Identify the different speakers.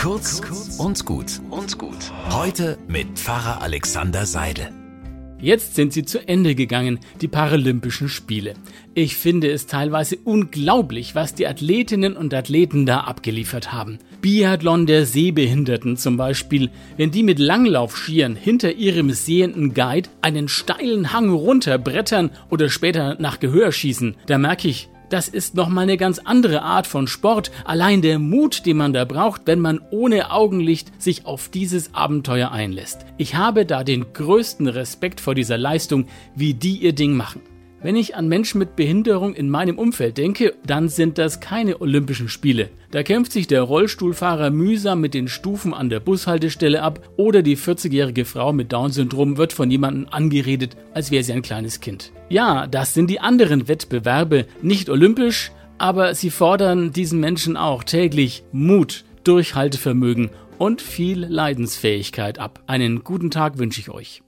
Speaker 1: Kurz und gut und gut. Heute mit Pfarrer Alexander Seidel.
Speaker 2: Jetzt sind sie zu Ende gegangen, die Paralympischen Spiele. Ich finde es teilweise unglaublich, was die Athletinnen und Athleten da abgeliefert haben. Biathlon der Sehbehinderten zum Beispiel, wenn die mit Langlaufskiern hinter ihrem sehenden Guide einen steilen Hang runterbrettern oder später nach Gehör schießen, da merke ich, das ist nochmal eine ganz andere Art von Sport. Allein der Mut, den man da braucht, wenn man ohne Augenlicht sich auf dieses Abenteuer einlässt. Ich habe da den größten Respekt vor dieser Leistung, wie die ihr Ding machen. Wenn ich an Menschen mit Behinderung in meinem Umfeld denke, dann sind das keine Olympischen Spiele. Da kämpft sich der Rollstuhlfahrer mühsam mit den Stufen an der Bushaltestelle ab oder die 40-jährige Frau mit Down-Syndrom wird von jemandem angeredet, als wäre sie ein kleines Kind. Ja, das sind die anderen Wettbewerbe, nicht olympisch, aber sie fordern diesen Menschen auch täglich Mut, Durchhaltevermögen und viel Leidensfähigkeit ab. Einen guten Tag wünsche ich euch.